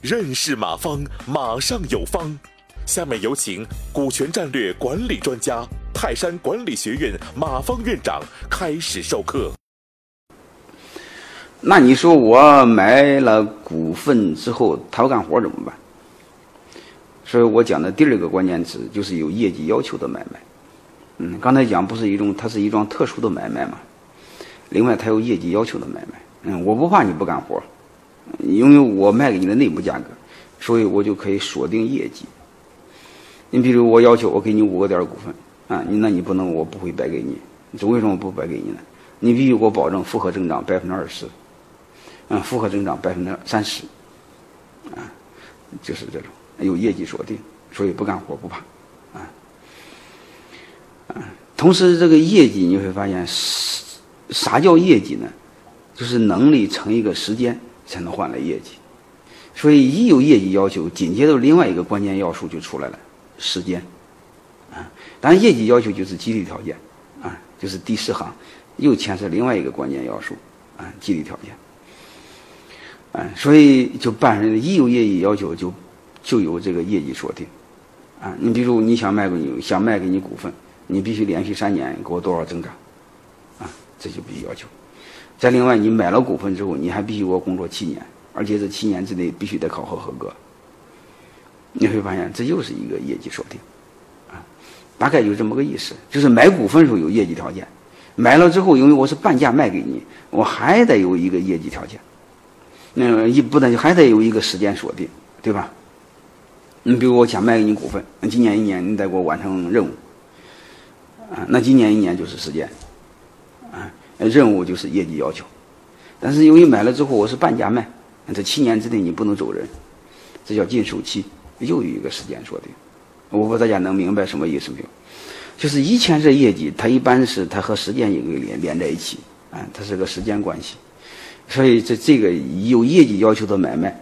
认识马方，马上有方。下面有请股权战略管理专家、泰山管理学院马方院长开始授课。那你说我买了股份之后，他不干活怎么办？所以我讲的第二个关键词就是有业绩要求的买卖。嗯，刚才讲不是一种，它是一桩特殊的买卖嘛。另外，它有业绩要求的买卖。嗯，我不怕你不干活。因为我卖给你的内部价格，所以我就可以锁定业绩。你比如我要求我给你五个点股份啊，你那你不能我不会白给你，这为什么不白给你呢？你必须给我保证复合增长百分之二十，嗯，复合增长百分之三十，啊，就是这种有业绩锁定，所以不干活不怕，啊，啊，同时这个业绩你会发现，啥叫业绩呢？就是能力乘一个时间。才能换来业绩，所以一有业绩要求，紧接着另外一个关键要素就出来了，时间，啊，当然业绩要求就是激励条件，啊，就是第四行又牵涉另外一个关键要素，啊，激励条件，啊，所以就伴着一有业绩要求就就有这个业绩锁定，啊，你比如你想卖给你想卖给你股份，你必须连续三年给我多少增长，这就必须要求。再另外，你买了股份之后，你还必须给我工作七年，而且这七年之内必须得考核合格。你会发现，这又是一个业绩锁定，啊，大概就这么个意思。就是买股份时候有业绩条件，买了之后，因为我是半价卖给你，我还得有一个业绩条件。那一不但还得有一个时间锁定，对吧？你比如我想卖给你股份，那今年一年你得给我完成任务，啊，那今年一年就是时间，任务就是业绩要求，但是由于买了之后我是半价卖，这七年之内你不能走人，这叫禁售期，又有一个时间锁定。我不知道大家能明白什么意思没有？就是以前这业绩，它一般是它和时间一个连连在一起，啊，它是个时间关系。所以这这个有业绩要求的买卖，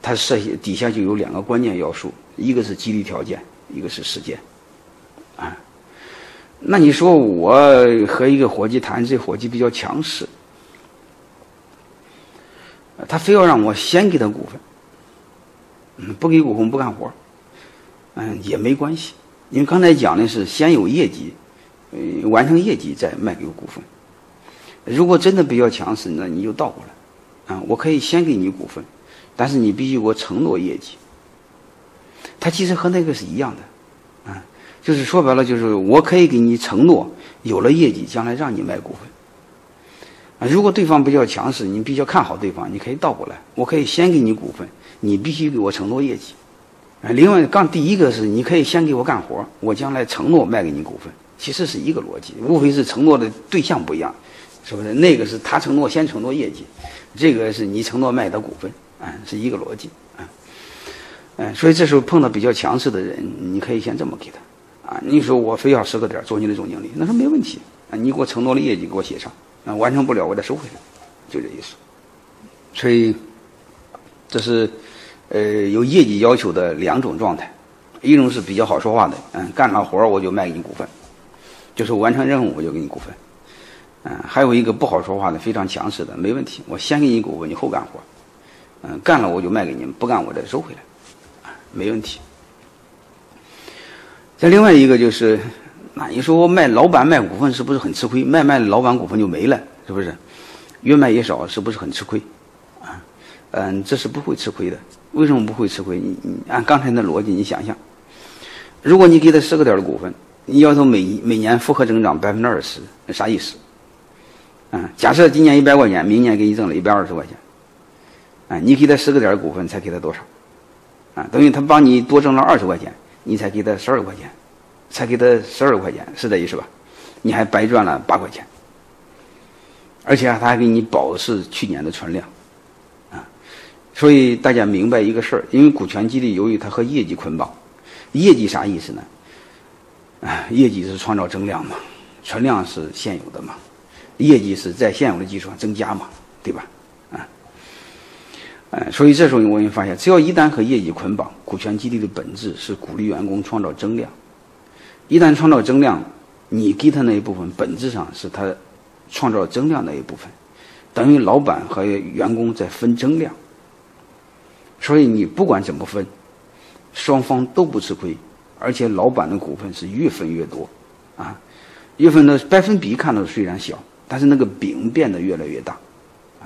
它设底下就有两个关键要素，一个是激励条件，一个是时间，那你说我和一个伙计谈，这伙计比较强势，他非要让我先给他股份，不给股份不干活，嗯，也没关系，因为刚才讲的是先有业绩，呃，完成业绩再卖给股份。如果真的比较强势，那你就倒过来，啊，我可以先给你股份，但是你必须给我承诺业绩。他其实和那个是一样的。就是说白了，就是我可以给你承诺，有了业绩，将来让你卖股份。啊，如果对方比较强势，你比较看好对方，你可以倒过来，我可以先给你股份，你必须给我承诺业绩。啊，另外，刚第一个是你可以先给我干活，我将来承诺卖给你股份，其实是一个逻辑，无非是承诺的对象不一样，是不是？那个是他承诺先承诺业绩，这个是你承诺卖的股份，啊，是一个逻辑，啊，嗯，所以这时候碰到比较强势的人，你可以先这么给他。啊，你说我非要十个点做你的总经理，那说没问题。啊，你给我承诺的业绩给我写上，啊，完成不了我再收回来，就这意思。所以，这是呃有业绩要求的两种状态，一种是比较好说话的，嗯，干了活我就卖给你股份，就是完成任务我就给你股份，嗯，还有一个不好说话的，非常强势的，没问题，我先给你股份，你后干活，嗯，干了我就卖给你，不干我再收回来，没问题。再另外一个就是，那你说我卖老板卖股份是不是很吃亏？卖卖老板股份就没了，是不是？越卖越少，是不是很吃亏？啊，嗯，这是不会吃亏的。为什么不会吃亏？你你按刚才那逻辑，你想想，如果你给他十个点的股份，你要求每每年复合增长百分之二十，那啥意思？啊，假设今年一百块钱，明年给你挣了一百二十块钱，啊，你给他十个点的股份，才给他多少？啊，等于他帮你多挣了二十块钱。你才给他十二块钱，才给他十二块钱，是这意思吧？你还白赚了八块钱，而且啊他还给你保是去年的存量，啊，所以大家明白一个事儿，因为股权激励由于它和业绩捆绑，业绩啥意思呢？啊，业绩是创造增量嘛，存量是现有的嘛，业绩是在现有的基础上增加嘛，对吧？哎，所以这时候我们发现，只要一旦和业绩捆绑，股权激励的本质是鼓励员工创造增量。一旦创造增量，你给他那一部分，本质上是他创造增量那一部分。等于老板和员工在分增量。所以你不管怎么分，双方都不吃亏，而且老板的股份是越分越多，啊，越分的百分比看到虽然小，但是那个饼变得越来越大。